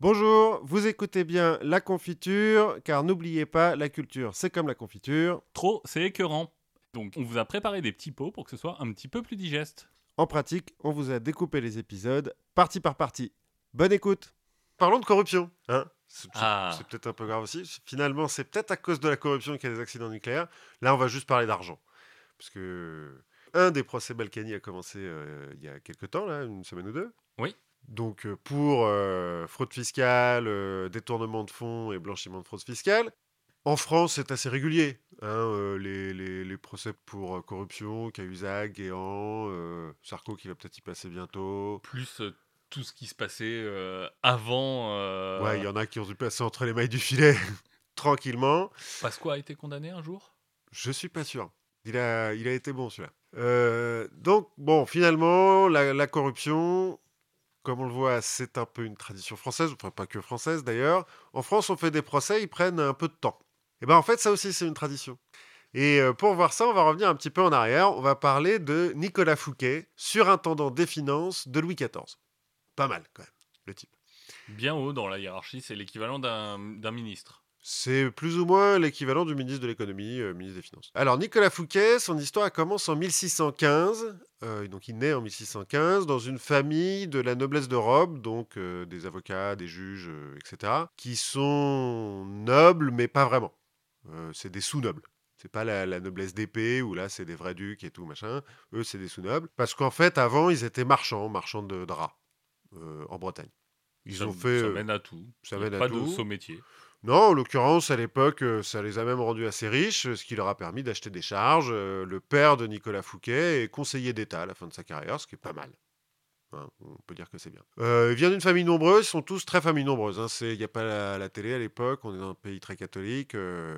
Bonjour, vous écoutez bien La Confiture, car n'oubliez pas, la culture, c'est comme la confiture. Trop, c'est écœurant. Donc, on vous a préparé des petits pots pour que ce soit un petit peu plus digeste. En pratique, on vous a découpé les épisodes partie par partie. Bonne écoute Parlons de corruption. Hein c'est Ah. c'est peut-être un peu grave aussi. Finalement, c'est peut-être à cause de la corruption qu'il y a des accidents nucléaires. Là, on va juste parler d'argent. Parce que un des procès Balkany a commencé euh, il y a quelques temps, là, une semaine ou deux. Oui. Donc, pour euh, fraude fiscale, euh, détournement de fonds et blanchiment de fraude fiscale. En France, c'est assez régulier. hein, euh, les, les- les procès pour corruption, Cahuzac, Guéant, Sarko qui va peut-être y passer bientôt. Plus tout ce qui se passait avant. Ouais, il y en a qui ont dû passer entre les mailles du filet tranquillement. Pasqua a été condamné un jour? Je suis pas sûr. Il a, il a été bon celui-là. Donc, bon, finalement, la, la corruption, comme on le voit, c'est un peu une tradition française, enfin pas que française d'ailleurs. En France, on fait des procès, ils prennent un peu de temps. Et ben en fait, ça aussi, c'est une tradition. Et euh, pour voir ça, on va revenir un petit peu en arrière. On va parler de Nicolas Fouquet, surintendant des finances de Louis XIV. Pas mal, quand même, le type. Bien haut dans la hiérarchie, c'est l'équivalent d'un ministre. C'est plus ou moins l'équivalent du ministre de l'économie, euh, ministre des Finances. Alors Nicolas Fouquet, son histoire commence en 1615, euh, donc il naît en 1615 dans une famille de la noblesse de robe, donc euh, des avocats, des juges, etc., qui sont nobles mais pas vraiment. C'est des sous-nobles. C'est pas la, la noblesse d'épée où là c'est des vrais ducs et tout machin. Eux c'est des sous-nobles parce qu'en fait avant ils étaient marchands, marchands de draps en Bretagne. Ils ça, ont fait Ça mène à tout. ça mène à pas tout. de métier. Non, en l'occurrence, à l'époque, euh, ça les a même rendus assez riches, ce qui leur a permis d'acheter des charges. Euh, Le père de Nicolas Fouquet est conseiller d'État à la fin de sa carrière, ce qui est pas mal. Hein, on peut dire que c'est bien. Euh, il vient d'une famille nombreuse, ils sont tous très famille nombreuse. hein. Il n'y a pas la, la télé à l'époque, on est dans un pays très catholique. euh,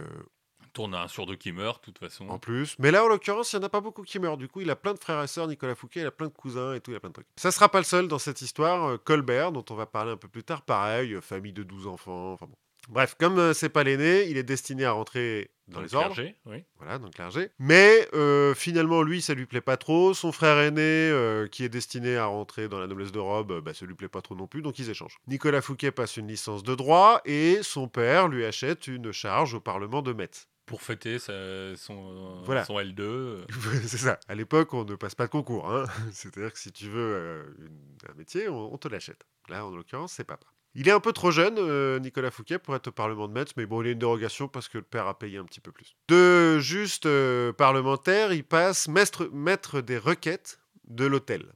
Tourne à un sur deux qui meurt, de toute façon. en plus. Mais là, en l'occurrence, il n'y en a pas beaucoup qui meurent. Du coup, il a plein de frères et sœurs, Nicolas Fouquet, il a plein de cousins et tout, il a plein de trucs. Ça sera pas le seul dans cette histoire. Euh, Colbert, dont on va parler un peu plus tard, pareil, euh, famille de 12 enfants, enfin bon. Bref, comme euh, c'est pas l'aîné, il est destiné à rentrer dans, le les ordres. clergé, oui. Voilà, dans le clergé. Mais euh, finalement, lui, ça lui plaît pas trop. Son frère aîné, euh, qui est destiné à rentrer dans la noblesse de robe, bah, ça lui plaît pas trop non plus, donc ils échangent. Nicolas Fouquet passe une licence de droit et son père lui achète une charge au Parlement de Metz. Pour fêter sa- son, Voilà. son L2. euh, c'est ça. À l'époque, on ne passe pas de concours. hein. C'est-à-dire que si tu veux euh, une- un métier, on, on te l'achète. Là, en l'occurrence, c'est papa. Il est un peu trop jeune, euh, Nicolas Fouquet, pour être au Parlement de Metz, mais bon, il a une dérogation parce que le père a payé un petit peu plus. De juste euh, parlementaire, il passe maître, maître des requêtes de l'hôtel.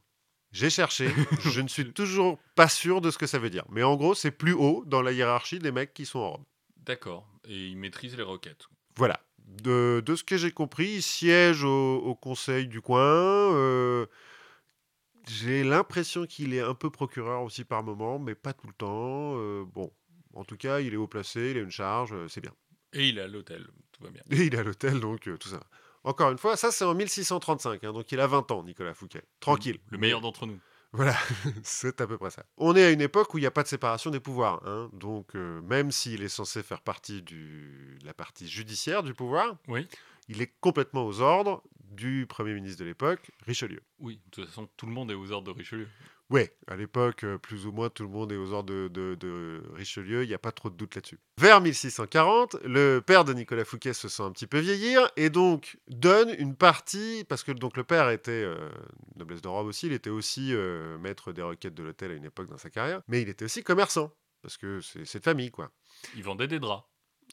J'ai cherché, je ne suis toujours pas sûr de ce que ça veut dire. Mais en gros, c'est plus haut dans la hiérarchie des mecs qui sont en robe. D'accord. Et il maîtrise les requêtes. Voilà. De, de ce que j'ai compris, il siège au, au conseil du coin. euh, j'ai l'impression qu'il est un peu procureur aussi par moment, mais pas tout le temps. euh, bon, en tout cas, il est haut placé, il a une charge, euh, c'est bien. Et il est à l'hôtel. Tout va bien. Et il est à l'hôtel, donc euh, tout ça. Encore une fois, ça c'est en 1635, hein, donc il a 20 ans, Nicolas Fouquet. Tranquille. Le meilleur d'entre nous. Voilà, c'est à peu près ça. On est à une époque où il n'y a pas de séparation des pouvoirs. hein, donc, même s'il est censé faire partie du, de la partie judiciaire du pouvoir, Oui. il est complètement aux ordres du Premier ministre de l'époque, Richelieu. Oui, de toute façon, tout le monde est aux ordres de Richelieu. Ouais, à l'époque, euh, plus ou moins, tout le monde est aux ordres de, de- de Richelieu, il n'y a pas trop de doute là-dessus. Vers 1640, le père de Nicolas Fouquet se sent un petit peu vieillir et donc donne une partie, parce que donc le père était euh, noblesse de robe aussi, il était aussi euh, maître des requêtes de l'hôtel à une époque dans sa carrière, mais il était aussi commerçant, parce que c'est c'est de famille, quoi. Il vendait des draps.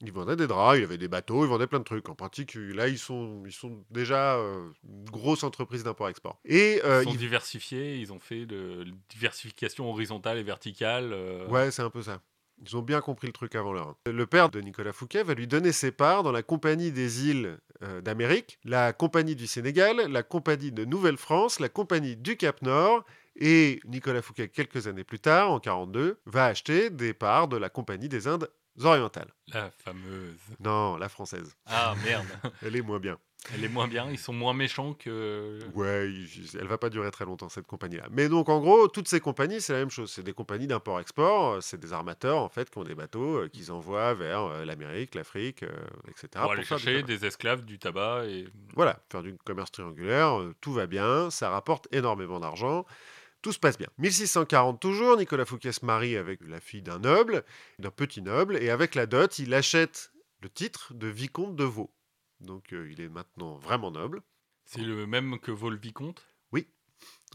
Il vendait des draps, il avait des bateaux, il vendait plein de trucs. En pratique, là, ils sont, ils sont déjà euh, une grosse entreprise d'import-export. Et euh, Ils sont il- diversifiés, ils ont fait de la diversification horizontale et verticale. euh, Ouais, c'est un peu ça. Ils ont bien compris le truc avant l'heure. Le père de Nicolas Fouquet va lui donner ses parts dans la Compagnie des îles euh, d'Amérique, la Compagnie du Sénégal, la Compagnie de Nouvelle-France, la Compagnie du Cap-Nord. Et Nicolas Fouquet, quelques années plus tard, en 42, va acheter des parts de la Compagnie des Indes orientales. La fameuse. Non, la française. Ah merde, Elle est moins bien. elle est moins bien, ils sont moins méchants que. Ouais, elle va pas durer très longtemps cette compagnie-là. Mais donc en gros, toutes ces compagnies, c'est la même chose. C'est des compagnies d'import-export. C'est des armateurs en fait qui ont des bateaux euh, qu'ils envoient vers euh, l'Amérique, l'Afrique, euh, etc. Pour aller faire du chercher des esclaves, du tabac et. Voilà, faire du commerce triangulaire, tout va bien, ça rapporte énormément d'argent. Tout se passe bien. 1640 toujours, Nicolas Fouquet se marie avec la fille d'un noble, d'un petit noble, et avec la dot, il achète le titre de vicomte de Vaux. Donc euh, il est maintenant vraiment noble. C'est le même que vaut le vicomte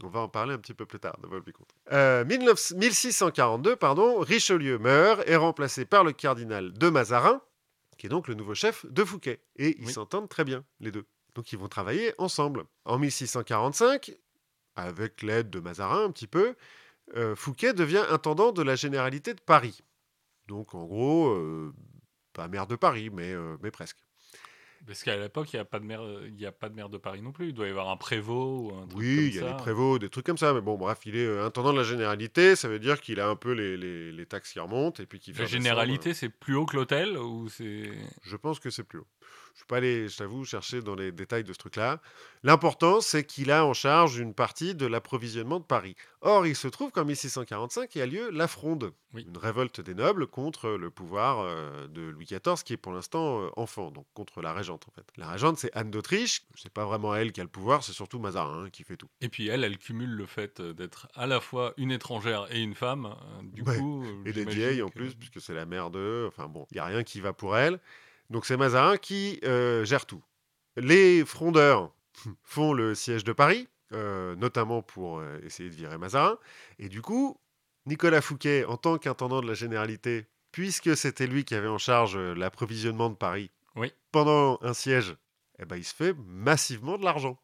On va en parler un petit peu plus tard de Vol-Vicomte. Euh, 19 1642, pardon, Richelieu meurt, est remplacé par le cardinal de Mazarin, qui est donc le nouveau chef de Fouquet. Et ils Oui. s'entendent très bien, les deux. Donc ils vont travailler ensemble. En 1645, avec l'aide de Mazarin un petit peu, euh, Fouquet devient intendant de la généralité de Paris. Donc en gros, euh, pas maire de Paris, mais, euh, mais presque. Parce qu'à l'époque, il n'y a, pas de maire- y a pas de maire de Paris non plus. Il doit y avoir un prévôt ou un truc Oui, il y a ça. les prévôts, des trucs comme ça. Mais bon, bref, il est intendant de la généralité. Ça veut dire qu'il a un peu les, les- les taxes qui remontent et puis fait La généralité, c'est plus haut que l'hôtel ou c'est... Je pense que c'est plus haut. Je ne suis pas allé, je t'avoue, chercher dans les détails de ce truc-là. L'important, c'est qu'il a en charge une partie de l'approvisionnement de Paris. Or, il se trouve qu'en 1645, il y a lieu la Fronde, Oui. une révolte des nobles contre le pouvoir euh, de Louis XIV, qui est pour l'instant euh, enfant, donc contre la régente en fait. La régente, c'est Anne d'Autriche. C'est pas vraiment elle qui a le pouvoir, c'est surtout Mazarin hein, qui fait tout. Et puis elle, elle cumule le fait d'être à la fois une étrangère et une femme. euh, Du Ouais. coup, euh, Et des vieilles en plus, puisque c'est la mère d'eux. Enfin bon, il n'y a rien qui va pour elle. Donc c'est Mazarin qui euh, gère tout. Les frondeurs font le siège de Paris, euh, notamment pour euh, essayer de virer Mazarin. Et du coup, Nicolas Fouquet, en tant qu'intendant de la généralité, puisque c'était lui qui avait en charge l'approvisionnement de Paris Oui. pendant un siège, eh ben, il se fait massivement de l'argent.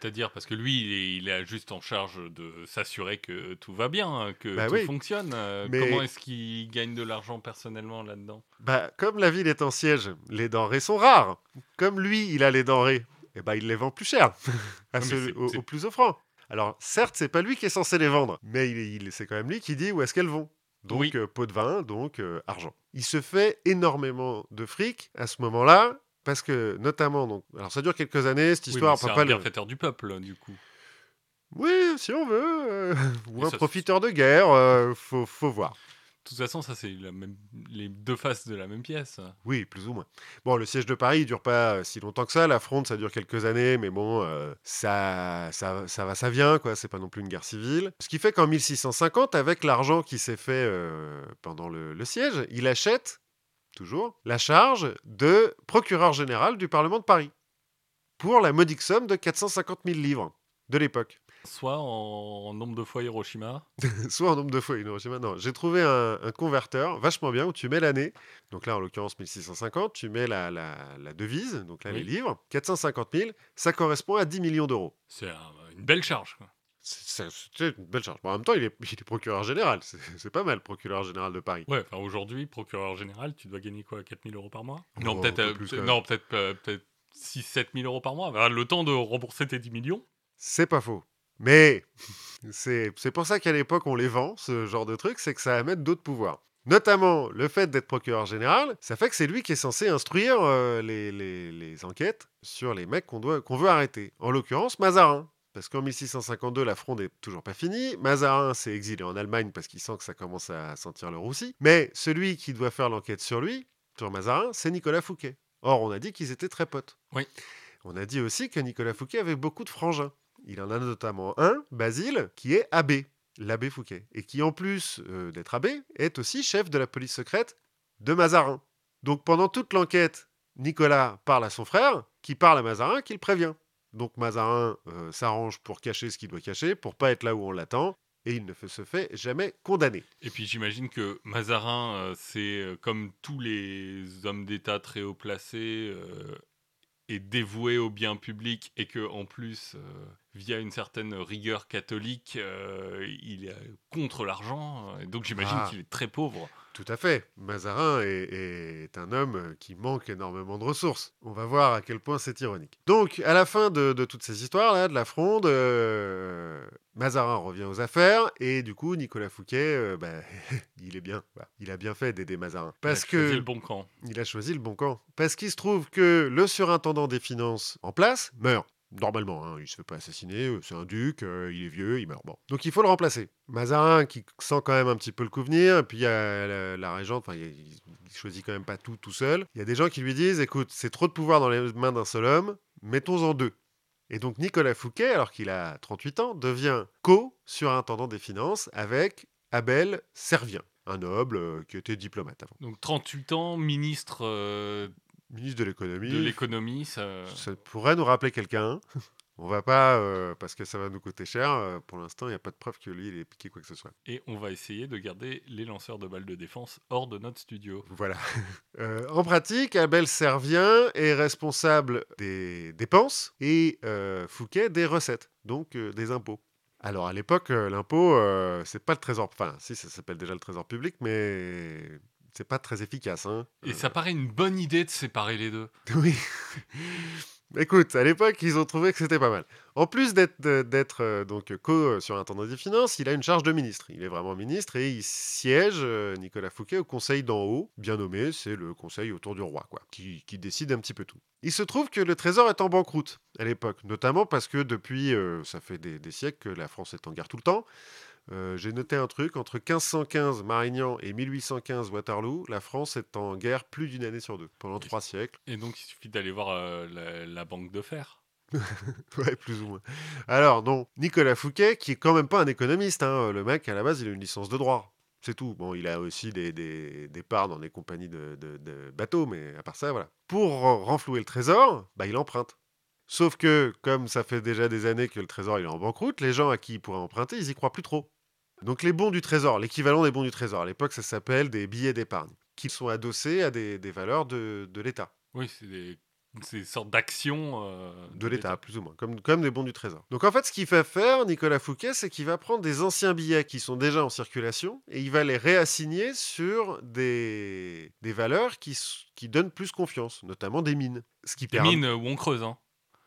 C'est-à-dire parce que lui, il est, il est juste en charge de s'assurer que tout va bien, que Bah tout oui. fonctionne. Euh, Mais- Comment est-ce qu'il gagne de l'argent personnellement là-dedans? Bah, comme la ville est en siège, les denrées sont rares. Comme lui, il a les denrées, eh ben, il les vend plus cher, à ceux- aux plus offrants. Alors, certes, c'est pas lui qui est censé les vendre, mais il, il- c'est quand même lui qui dit où est-ce qu'elles vont. Donc, Oui. euh, pot de vin, donc euh, argent. Il se fait énormément de fric à ce moment-là, parce que, notamment, donc, alors ça dure quelques années, cette Oui, histoire. mais c'est un le- bienfaiteur du peuple, du coup. Oui, si on veut. euh, ou un ça- profiteur de guerre, euh, faut, faut voir. De toute façon, ça, c'est même... les deux faces de la même pièce. Oui, plus ou moins. Bon, le siège de Paris, il dure pas euh, si longtemps que ça. La fronde, ça dure quelques années, mais bon, euh, ça, ça, ça va, ça vient, quoi. C'est pas non plus une guerre civile. Ce qui fait qu'en 1650, avec l'argent qui s'est fait pendant le, le siège, il achète, toujours, la charge de procureur général du Parlement de Paris. Pour la modique somme de 450 000 livres de l'époque. Soit en, en nombre de fois Hiroshima. Soit en nombre de fois Hiroshima. Non, j'ai trouvé un, un converteur vachement bien où tu mets l'année. Donc là, en l'occurrence, 1650, tu mets la, la, la devise, donc là, Oui. les livres. 450 000, ça correspond à 10 millions d'euros. C'est un- une belle charge. quoi. C'est une belle charge. Bon, en même temps, il est, il est procureur général. C'est pas mal, procureur général de Paris. Ouais, enfin aujourd'hui, procureur général, tu dois gagner quoi 4000 euros par mois? Oh, Non, peut-être euh, peut- non, peut-être euh, peut-être 6-7 000 euros par mois. Le temps de rembourser tes 10 millions. C'est pas faux. Mais c'est c'est pour ça qu'à l'époque, on les vend, ce genre de truc, c'est que ça amène d'autres pouvoirs. Notamment, le fait d'être procureur général, ça fait que c'est lui qui est censé instruire euh, les, les- les enquêtes sur les mecs qu'on doit- qu'on veut arrêter. En l'occurrence, Mazarin. Parce qu'en 1652, la fronde est toujours pas finie. Mazarin s'est exilé en Allemagne parce qu'il sent que ça commence à sentir le roussi. Mais celui qui doit faire l'enquête sur lui, sur Mazarin, c'est Nicolas Fouquet. Or, on a dit qu'ils étaient très potes. Oui. On a dit aussi que Nicolas Fouquet avait beaucoup de frangins. Il en a notamment un, Basile, qui est abbé, l'abbé Fouquet, et qui en plus euh, d'être abbé, est aussi chef de la police secrète de Mazarin. Donc pendant toute l'enquête, Nicolas parle à son frère, qui parle à Mazarin, qui le prévient. Donc Mazarin euh, s'arrange pour cacher ce qu'il doit cacher, pour pas être là où on l'attend, et il ne se fait jamais condamner. Et puis j'imagine que Mazarin, euh, c'est euh, comme tous les hommes d'État très haut placés, euh, est dévoué au bien public et que en plus, via une certaine rigueur catholique, euh, il est contre l'argent. Et donc j'imagine Ah. qu'il est très pauvre. Tout à fait. Mazarin est, est un homme qui manque énormément de ressources. On va voir à quel point c'est ironique. Donc, à la fin de, de toutes ces histoires-là, de la fronde, euh, Mazarin revient aux affaires et du coup, Nicolas Fouquet, euh, bah, il est bien. quoi. Il a bien fait d'aider Mazarin. Parce Il a choisi que le bon camp. il a choisi le bon camp. Parce qu'il se trouve que le surintendant des finances en place meurt. Normalement, hein, il se fait pas assassiner, euh, c'est un duc, euh, il est vieux, il meurt. Bon. Donc il faut le remplacer. Mazarin qui sent quand même un petit peu le coup venir, et puis il y a la, régente, enfin il, choisit quand même pas tout tout seul. Il y a des gens qui lui disent, écoute, c'est trop de pouvoir dans les mains d'un seul homme, mettons-en deux. Et donc Nicolas Fouquet, alors qu'il a 38 ans, devient co-surintendant des finances avec Abel Servien, un noble euh, qui était diplomate avant. Donc 38 ans, ministre Ministre de l'économie. de l'économie, ça... Ça pourrait nous rappeler quelqu'un. On va pas, euh, parce que ça va nous coûter cher. euh, pour l'instant, il n'y a pas de preuve que lui, il ait piqué quoi que ce soit. Et on va essayer de garder les lanceurs de balles de défense hors de notre studio. Voilà. Euh, en pratique, Abel Servien est responsable des dépenses et Fouquet des recettes, donc des impôts. Alors à l'époque, l'impôt, c'est pas le trésor. Enfin, si, ça s'appelle déjà le trésor public, mais c'est pas très efficace. Hein. Et ça paraît une bonne idée de séparer les deux. Oui. Écoute, à l'époque, ils ont trouvé que c'était pas mal. En plus d'être d'être euh, donc co-surintendant des finances, il a une charge de ministre. Il est vraiment ministre et il siège, euh, Nicolas Fouquet, au conseil d'en haut, bien nommé, c'est le conseil autour du roi, quoi, qui, qui décide un petit peu tout. Il se trouve que le trésor est en banqueroute à l'époque, notamment parce que depuis, euh, ça fait des, des siècles que la France est en guerre tout le temps. Euh, J'ai noté un truc, entre 1515 Marignan et 1815 Waterloo, la France est en guerre plus d'une année sur deux, pendant trois siècles. Et donc, il suffit d'aller voir euh, la, la banque de fer. Ouais, plus ou moins. Alors, non, Nicolas Fouquet, qui est quand même pas un économiste, hein, le mec, à la base, il a une licence de droit. C'est tout. Bon, il a aussi des, des, des parts dans des compagnies de, de- de bateaux, mais à part ça, voilà. Pour ren- renflouer le trésor, bah, il emprunte. Sauf que, comme ça fait déjà des années que le trésor il est en banqueroute, les gens à qui il pourrait emprunter, ils y croient plus trop. Donc les bons du trésor, l'équivalent des bons du trésor, à l'époque ça s'appelle des billets d'épargne, qui sont adossés à des, des valeurs de, de l'État. Oui, c'est des, sortes d'actions euh, De l'État, plus ou moins, comme, comme des bons du Trésor. Donc en fait, ce qu'il va faire, Nicolas Fouquet, c'est qu'il va prendre des anciens billets qui sont déjà en circulation et il va les réassigner sur des, des valeurs qui, qui donnent plus confiance, notamment des mines. Ce qui Des permet... mines où on creuse, hein.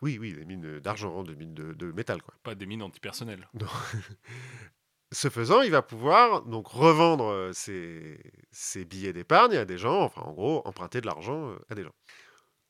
Oui, oui, des mines d'argent, des mines de, de métal, quoi. pas des mines antipersonnelles. Non. Ce faisant, il va pouvoir donc revendre ses, ses billets d'épargne à des gens, enfin en gros, emprunter de l'argent à des gens.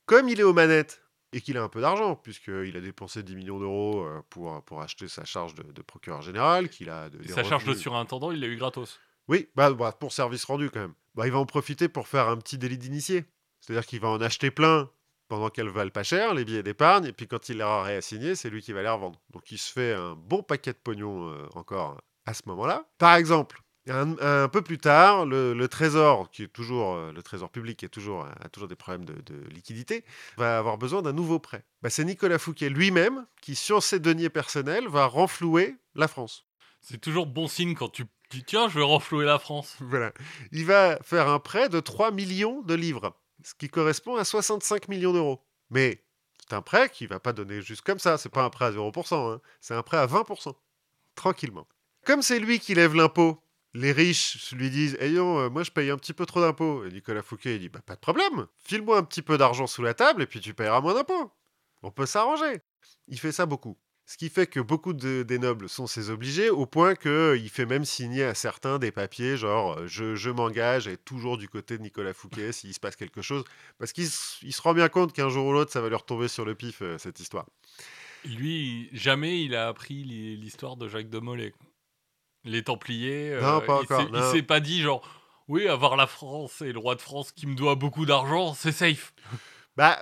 Comme il est aux manettes et qu'il a un peu d'argent, puisqu'il a dépensé 10 millions d'euros pour, pour acheter sa charge de, de procureur général, qu'il a de, Et sa charge de surintendant, il l'a eu gratos. Oui, bah, bah, pour service rendu quand même. Bah, il va en profiter pour faire un petit délit d'initié. C'est-à-dire qu'il va en acheter plein pendant qu'elles valent pas cher, les billets d'épargne, et puis quand il les aura réassignés, c'est lui qui va les revendre. Donc il se fait un bon paquet de pognon euh, encore à ce moment-là. Par exemple, un, un peu plus tard, le, le trésor, qui est toujours euh, le trésor public, qui est toujours, a toujours des problèmes de, de liquidité, va avoir besoin d'un nouveau prêt. Bah, c'est Nicolas Fouquet lui-même qui, sur ses deniers personnels, va renflouer la France. C'est toujours bon signe quand tu dis tiens, je vais renflouer la France. Voilà. Il va faire un prêt de 3 millions de livres, ce qui correspond à 65 millions d'euros. Mais c'est un prêt qui va pas donner juste comme ça, c'est pas un prêt à 0%, hein. c'est un prêt à 20%, tranquillement. Comme c'est lui qui lève l'impôt, les riches lui disent Ayons, euh, moi je paye un petit peu trop d'impôts. Et Nicolas Fouquet il dit bah, Pas de problème, file-moi un petit peu d'argent sous la table et puis tu payeras moins d'impôts. On peut s'arranger. Il fait ça beaucoup. Ce qui fait que beaucoup de- des nobles sont ses obligés, au point qu'il fait même signer à certains des papiers, genre euh, je, m'engage à être toujours du côté de Nicolas Fouquet s'il se passe quelque chose, parce qu'il se rend bien compte qu'un jour ou l'autre, ça va lui retomber sur le pif, euh, cette histoire. Lui, jamais il a appris l'histoire de Jacques de Molay. Les Templiers. euh, Non, pas il encore, s'est- Il non. s'est pas dit genre. Oui, avoir la France et le roi de France qui me doit beaucoup d'argent, c'est safe. Bah,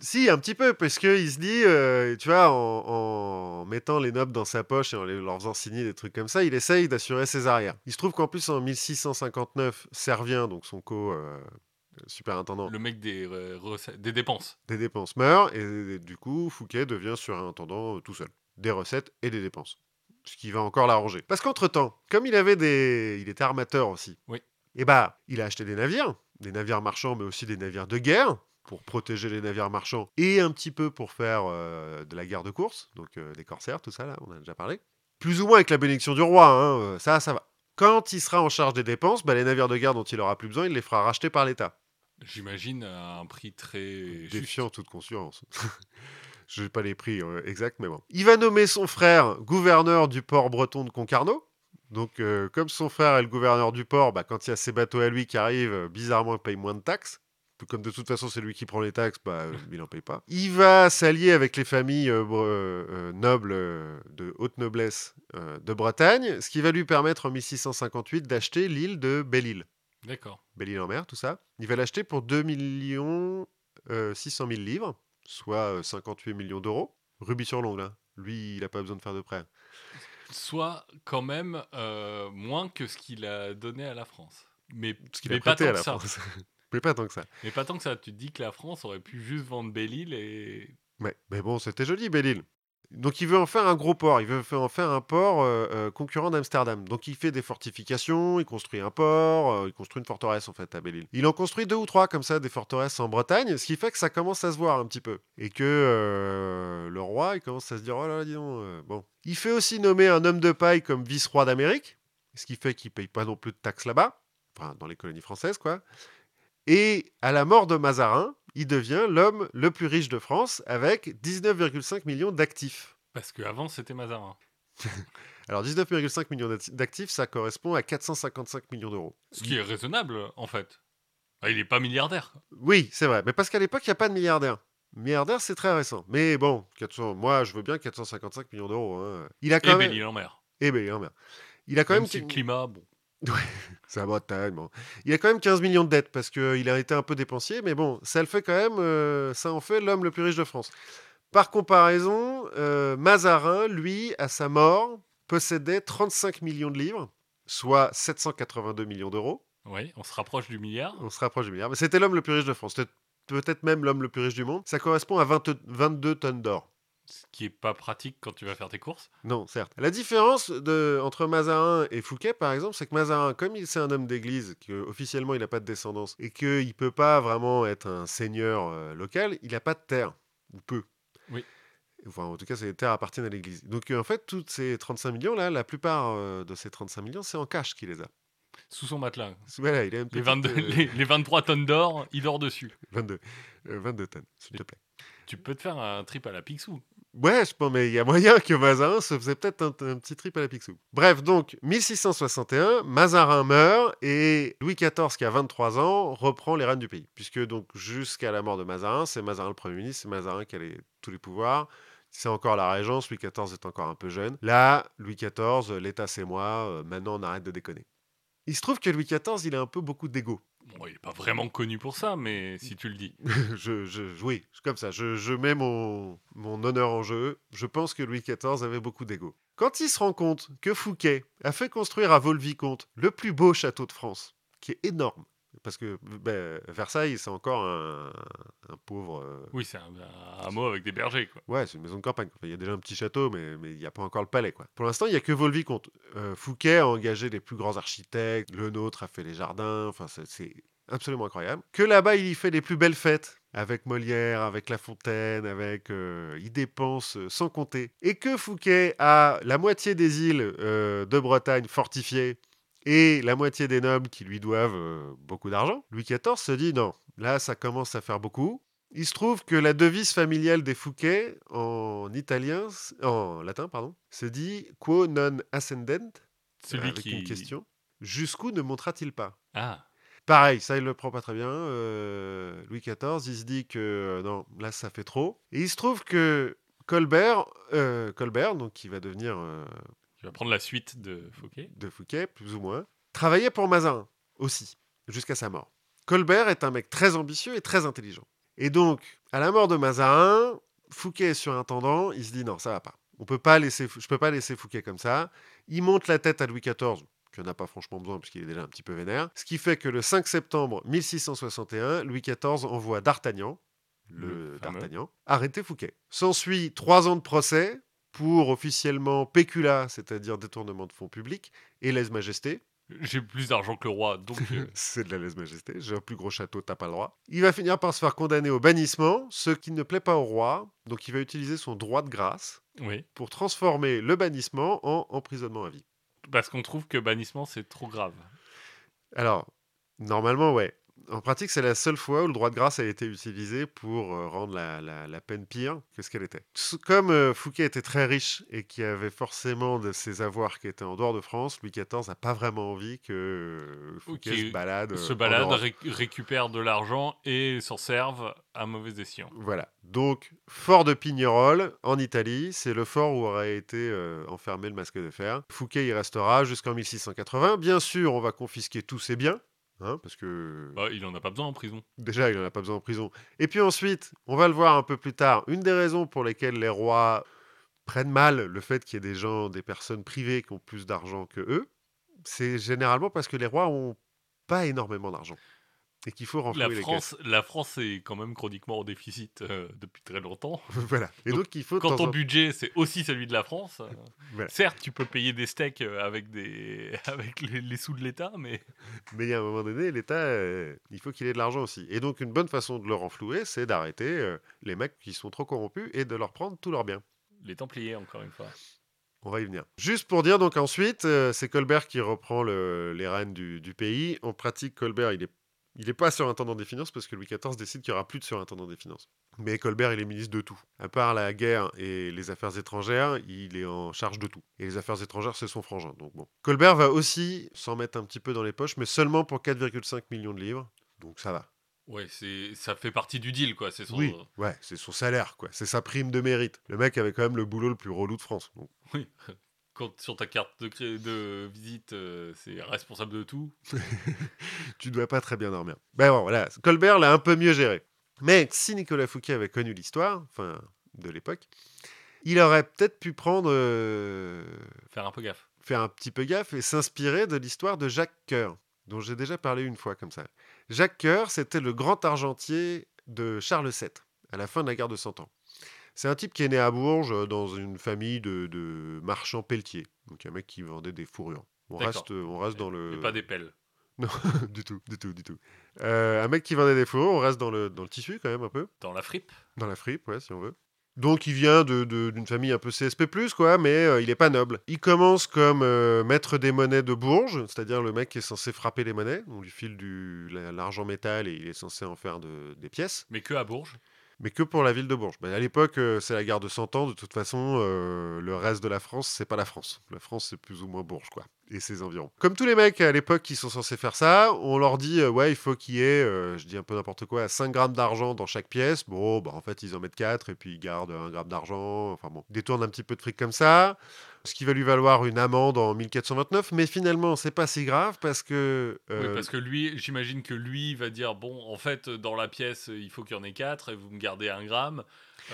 si, un petit peu, parce qu'il se dit, euh, tu vois, en, en mettant les nobles dans sa poche et en les- leur faisant signer des trucs comme ça, il essaye d'assurer ses arrières. Il se trouve qu'en plus, en 1659, Servien, donc son co-superintendant, Le mec des, euh, des dépenses. des dépenses meurt, et, du coup, Fouquet devient surintendant euh, tout seul, des recettes et des dépenses. Ce qui va encore l'arranger. Parce qu'entre-temps, comme il avait des... Il était armateur aussi. Oui. Et bah, il a acheté des navires, des navires marchands, mais aussi des navires de guerre, pour protéger les navires marchands, et un petit peu pour faire euh, de la guerre de course, donc euh, des corsaires, tout ça, là, on a déjà parlé. Plus ou moins avec la bénédiction du roi, hein, euh, ça, ça va. Quand il sera en charge des dépenses, bah, les navires de guerre dont il aura plus besoin, il les fera racheter par l'État. J'imagine à un prix très. Défiant toute conscience. Je n'ai pas les prix euh, exacts, mais bon. Il va nommer son frère gouverneur du port breton de Concarneau. Donc, euh, comme son frère est le gouverneur du port, bah, quand il y a ses bateaux à lui qui arrivent, euh, bizarrement, il paye moins de taxes. Tout Comme de toute façon, c'est lui qui prend les taxes, bah, il n'en paye pas. Il va s'allier avec les familles euh, euh, nobles euh, de haute noblesse de Bretagne, ce qui va lui permettre en 1658 d'acheter l'île de Belle-Île. D'accord. Belle-Île en mer, tout ça. Il va l'acheter pour 2 millions euh, 600 000 livres, soit euh, 58 millions d'euros. Rubis sur l'ongle. hein. Lui, il n'a pas besoin de faire de prêt. Soit quand même euh, moins que ce qu'il a donné à la France. Mais, Ce qu'il a pas tant à que la ça. France. mais pas tant que ça. Mais pas tant que ça. Tu te dis que la France aurait pu juste vendre Belle-Île et. Ouais, mais bon, c'était joli, Belle-Île. Donc il veut en faire un gros port, il veut en faire un port euh, euh, concurrent d'Amsterdam. Donc il fait des fortifications, il construit un port, euh, il construit une forteresse en fait à Belle-Île. Il en construit deux ou trois comme ça, des forteresses en Bretagne, ce qui fait que ça commence à se voir un petit peu. Et que le roi, il commence à se dire, oh là là, dis donc, bon. Il fait aussi nommer un homme de paille comme vice-roi d'Amérique, ce qui fait qu'il paye pas non plus de taxes là-bas, enfin dans les colonies françaises quoi. Et à la mort de Mazarin, il devient l'homme le plus riche de France avec 19,5 millions d'actifs. Parce qu'avant, c'était Mazarin. Alors 19,5 millions d'acti- d'actifs, ça correspond à 455 millions d'euros. Ce qui est raisonnable, en fait. Ah, il est pas milliardaire. Oui, c'est vrai, mais parce qu'à l'époque, il n'y a pas de milliardaire. Milliardaire, c'est très récent. Mais bon, 400, moi, je veux bien 455 millions d'euros. hein. Il a Et quand même... Belle-Île en mer. Ben, hein, merde. Il a quand Même, même... si le climat, bon. C'est la Bretagne, bon. Il a quand même 15 millions de dettes parce qu'il a été un peu dépensier, mais bon, ça le fait quand même, euh, ça en fait l'homme le plus riche de France. Par comparaison, euh, Mazarin, lui, à sa mort, possédait 35 millions de livres, soit 782 millions d'euros. Oui, on se rapproche du milliard. On se rapproche du milliard. C'était l'homme le plus riche de France. C'était peut-être même l'homme le plus riche du monde. Ça correspond à 20 22 tonnes d'or. Ce qui est pas pratique quand tu vas faire tes courses. Non, certes. La différence de, entre Mazarin et Fouquet, par exemple, c'est que Mazarin, comme il c'est un homme d'église, que officiellement il n'a pas de descendance, et qu'il ne peut pas vraiment être un seigneur euh, local, il n'a pas de terre, ou peu. Oui. Enfin, en tout cas, ces terres appartiennent à l'église. Donc, euh, en fait, toutes ces 35 millions-là, la plupart euh, de ces 35 millions, c'est en cash qu'il les a. Sous son matelas. Voilà, il a une Les, petite, 22 euh, les, les 23 tonnes d'or, il dort dessus. 22, euh, 22 tonnes, s'il te plaît. Tu peux te faire un trip à la Picsou. Ouais, je pense, mais il y a moyen que Mazarin se faisait peut-être un, petit trip à la Picsou. Bref, donc, 1661, Mazarin meurt et Louis XIV, qui a 23 ans, reprend les rênes du pays. Puisque, donc, jusqu'à la mort de Mazarin, c'est Mazarin le Premier ministre, c'est Mazarin qui a tous les pouvoirs. C'est encore la régence, Louis XIV est encore un peu jeune. Là, Louis XIV, l'État c'est moi, euh, maintenant on arrête de déconner. Il se trouve que Louis XIV, il a un peu beaucoup d'ego. Bon, il est pas vraiment connu pour ça, mais si tu le dis. je, je, oui, comme ça, je, mets mon, honneur en jeu. Je pense que Louis XIV avait beaucoup d'ego. Quand il se rend compte que Fouquet a fait construire à Vaux-le-Vicomte le plus beau château de France, qui est énorme, parce que ben, Versailles, c'est encore un, un pauvre... euh, Oui, c'est un, un mot avec des bergers, quoi. Ouais, c'est une maison de campagne. Enfin, Il y a déjà un petit château, mais mais il n'y a pas encore le palais. Quoi. Pour l'instant, il n'y a que Vaux-le-Vicomte. Euh, Fouquet a engagé les plus grands architectes. Le nôtre a fait les jardins. Enfin, c'est- absolument incroyable. Que là-bas, il y fait les plus belles fêtes. Avec Molière, avec La Fontaine, avec... euh, il dépense sans compter. Et que Fouquet a la moitié des îles de Bretagne fortifiées et la moitié des nobles qui lui doivent euh, beaucoup d'argent. Louis XIV se dit non, là ça commence à faire beaucoup. Il se trouve que la devise familiale des Fouquet en italien, en latin pardon, se dit quo non ascendent Celui avec qui. une question. Jusqu'où ne montera-t-il pas? Ah, Pareil, ça il le prend pas très bien. euh, Louis XIV, il se dit que euh, non, là ça fait trop. Et il se trouve que Colbert, euh, Colbert, donc qui va devenir tu vas prendre la suite de Fouquet. de Fouquet, plus ou moins, travaillait pour Mazarin aussi, jusqu'à sa mort. Colbert est un mec très ambitieux et très intelligent. Et donc, à la mort de Mazarin, Fouquet est surintendant, il se dit non, ça va pas. On peut pas laisser, je peux pas laisser Fouquet comme ça. Il monte la tête à Louis XIV, qui n'en a pas franchement besoin puisqu'il est déjà un petit peu vénère. Ce qui fait que le 5 septembre 1661, Louis XIV envoie D'Artagnan, le. D'Artagnan, arrêter Fouquet. S'ensuit trois ans de procès pour officiellement péculat, c'est-à-dire détournement de fonds publics, et lèse-majesté. J'ai plus d'argent que le roi, donc. euh, C'est de la lèse-majesté. J'ai un plus gros château, t'as pas le droit. Il va finir par se faire condamner au bannissement, ce qui ne plaît pas au roi. Donc il va utiliser son droit de grâce oui. pour transformer le bannissement en emprisonnement à vie. Parce qu'on trouve que bannissement, c'est trop grave. Alors, normalement, ouais. En pratique, c'est la seule fois où le droit de grâce a été utilisé pour euh, rendre la, la- la peine pire que ce qu'elle était. Comme euh, Fouquet était très riche et qui avait forcément de ses avoirs qui étaient en dehors de France, Louis XIV n'a pas vraiment envie que euh, Fouquet se balade. Se balade, ré- récupère de l'argent et s'en servent à mauvais escient. Voilà. Donc, fort de Pignerol, en Italie, c'est le fort où aurait été euh, enfermé le masque de fer. Fouquet y restera jusqu'en 1680. Bien sûr, on va confisquer tous ses biens. Hein, parce que Bah, il en a pas besoin en prison. déjà, il n'en a pas besoin en prison. Et puis ensuite, on va le voir un peu plus tard, une des raisons pour lesquelles les rois prennent mal le fait qu'il y ait des gens, des personnes privées qui ont plus d'argent que eux, c'est généralement parce que les rois ont pas énormément d'argent et qu'il faut La renflouer les caisses. France, la France est quand même chroniquement en déficit euh, depuis très longtemps. voilà. Et Donc, donc, il faut Quand ton en- budget, c'est aussi celui de la France, euh, Voilà. certes, tu peux payer des steaks euh, avec, des... avec les, les sous de l'État, mais Mais il y a un moment donné, l'État, euh, il faut qu'il ait de l'argent aussi. Et donc, une bonne façon de le renflouer, c'est d'arrêter les mecs qui sont trop corrompus et de leur prendre tous leurs biens. les Templiers, encore une fois. On va y venir. Juste pour dire, donc ensuite, euh, c'est Colbert qui reprend le- les rênes du, du pays. En pratique, Colbert, il est, il est pas surintendant des finances parce que Louis XIV décide qu'il n'y aura plus de surintendant des finances. Mais Colbert, il est ministre de tout. À part la guerre et les affaires étrangères, il est en charge de tout. Et les affaires étrangères, c'est son frangin. Donc bon. Colbert va aussi s'en mettre un petit peu dans les poches, mais seulement pour 4,5 millions de livres. Donc ça va. Ouais, c'est ça fait partie du deal, quoi. C'est son... Oui, ouais, c'est son salaire, quoi. C'est sa prime de mérite. Le mec avait quand même le boulot le plus relou de France. Oui. Quand sur ta carte de, cré- de visite, euh, c'est responsable de tout. tu dois pas très bien dormir. Ben bon, voilà, Colbert l'a un peu mieux géré. Mais si Nicolas Fouquet avait connu l'histoire, enfin, de l'époque, il aurait peut-être pu prendre, euh, Faire un peu gaffe. faire un petit peu gaffe et s'inspirer de l'histoire de Jacques Coeur, dont j'ai déjà parlé une fois comme ça. Jacques Coeur, c'était le grand argentier de Charles VII, à la fin de la guerre de Cent Ans. C'est un type qui est né à Bourges euh, dans une famille de, de marchands pelletiers. Donc un mec qui vendait des fourrures. On reste, on reste dans le. Et pas des pelles. Non, du tout, du tout, du tout. Euh, un mec qui vendait des fourrures, on reste dans le, dans le tissu quand même un peu, Dans la fripe dans la fripe, ouais, si on veut. Donc il vient de- de- d'une famille un peu CSP+, quoi, mais euh, il est pas noble. Il commence comme euh, maître des monnaies de Bourges, c'est-à-dire le mec qui est censé frapper les monnaies. On lui file l'argent métal et il est censé en faire de- des pièces, Mais que à Bourges. Mais que pour la ville de Bourges. À l'époque, euh, c'est la guerre de 100 ans, de toute façon, euh, le reste de la France, c'est pas la France. La France, c'est plus ou moins Bourges, quoi, et ses environs. Comme tous les mecs à l'époque qui sont censés faire ça, on leur dit, euh, ouais, il faut qu'il y ait, euh, je dis un peu n'importe quoi, 5 grammes d'argent dans chaque pièce. Bon, bah, en fait, ils en mettent 4 et puis ils gardent un gramme d'argent. Enfin bon, détournent un petit peu de fric comme ça. Ce qui va lui valoir une amende en 1429, mais finalement, c'est pas si grave parce que. Oui, euh, parce que lui, j'imagine que lui va dire bon, en fait, dans la pièce, il faut qu'il y en ait 4 et vous me gardez un gramme.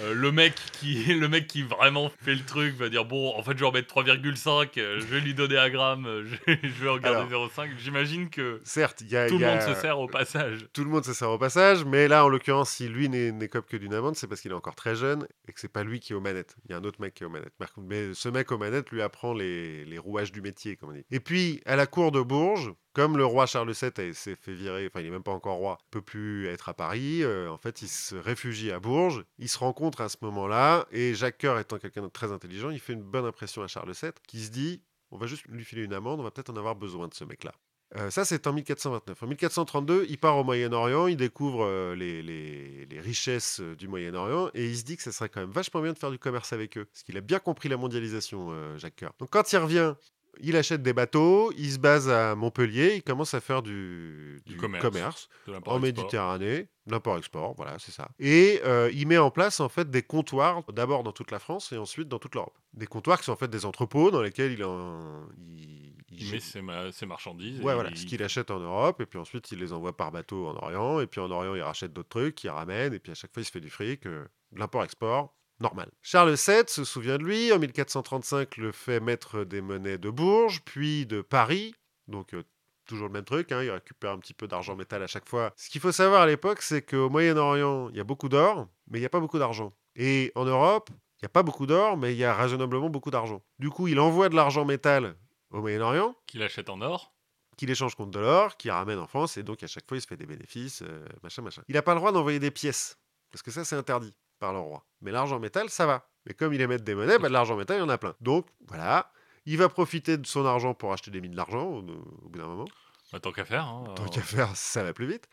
Euh, le mec qui le mec qui vraiment fait le truc va dire bon en fait je vais en mettre 3,5 euh, je vais lui donner un gramme euh, je, je vais en garder 0,5 j'imagine que Certes, y a. tout le y a- monde se sert au passage Tout le monde se sert au passage, mais là, en l'occurrence, si lui n'est- n'écope que d'une amende, c'est parce qu'il est encore très jeune et que c'est pas lui qui est aux manettes. Il y a un autre mec qui est aux manettes. Mais ce mec aux manettes lui apprend les, les rouages du métier, comme on dit. Et puis, à la cour de Bourges, comme le roi Charles VII s'est fait virer, enfin, il est même pas encore roi, peut plus être à Paris, euh, en fait, il se réfugie à Bourges. Il se rencontre à ce moment-là, et Jacques Coeur étant quelqu'un de très intelligent, il fait une bonne impression à Charles VII, qui se dit on va juste lui filer une amende, on va peut-être en avoir besoin de ce mec-là. Euh, ça, c'est en 1429. En 1432, il part au Moyen-Orient, il découvre euh, les, richesses du Moyen-Orient et il se dit que ça serait quand même vachement bien de faire du commerce avec eux. Parce qu'il a bien compris la mondialisation, Jacques Coeur. Donc quand il revient, il achète des bateaux, il se base à Montpellier, il commence à faire du, Du du commerce. en. Méditerranée, l'import-export, voilà, c'est ça. Et euh, il met en place en fait des comptoirs, d'abord dans toute la France et ensuite dans toute l'Europe. Des comptoirs qui sont en fait des entrepôts dans lesquels il, en, il, il il met ses, ma- ses marchandises et voilà, il- ce qu'il achète en Europe, et puis ensuite il les envoie par bateau en Orient, et puis en Orient il rachète d'autres trucs, il ramène, et puis à chaque fois il se fait du fric, euh, de l'import-export, normal. Charles VII se souvient de lui, en 1435 le fait maître des monnaies de Bourges, puis de Paris, donc euh, toujours le même truc, hein, il récupère un petit peu d'argent métal à chaque fois. Ce qu'il faut savoir à l'époque, c'est qu'au Moyen-Orient, il y a beaucoup d'or, mais il n'y a pas beaucoup d'argent. Et en Europe, il n'y a pas beaucoup d'or, mais il y a raisonnablement beaucoup d'argent. Du coup, il envoie de l'argent métal au Moyen-Orient, qu'il achète en or qu'il échange contre de l'or, qu'il ramène en France, et donc à chaque fois il se fait des bénéfices, euh, machin, machin. Il n'a pas le droit d'envoyer des pièces, parce que ça c'est interdit par le roi. Mais l'argent métal, ça va. Mais comme il émet des monnaies, bah, de l'argent métal, il y en a plein. Donc voilà, il va profiter de son argent pour acheter des mines d'argent au, au bout d'un moment. Bah, tant qu'à faire hein, Tant euh, qu'à faire, ça va plus vite.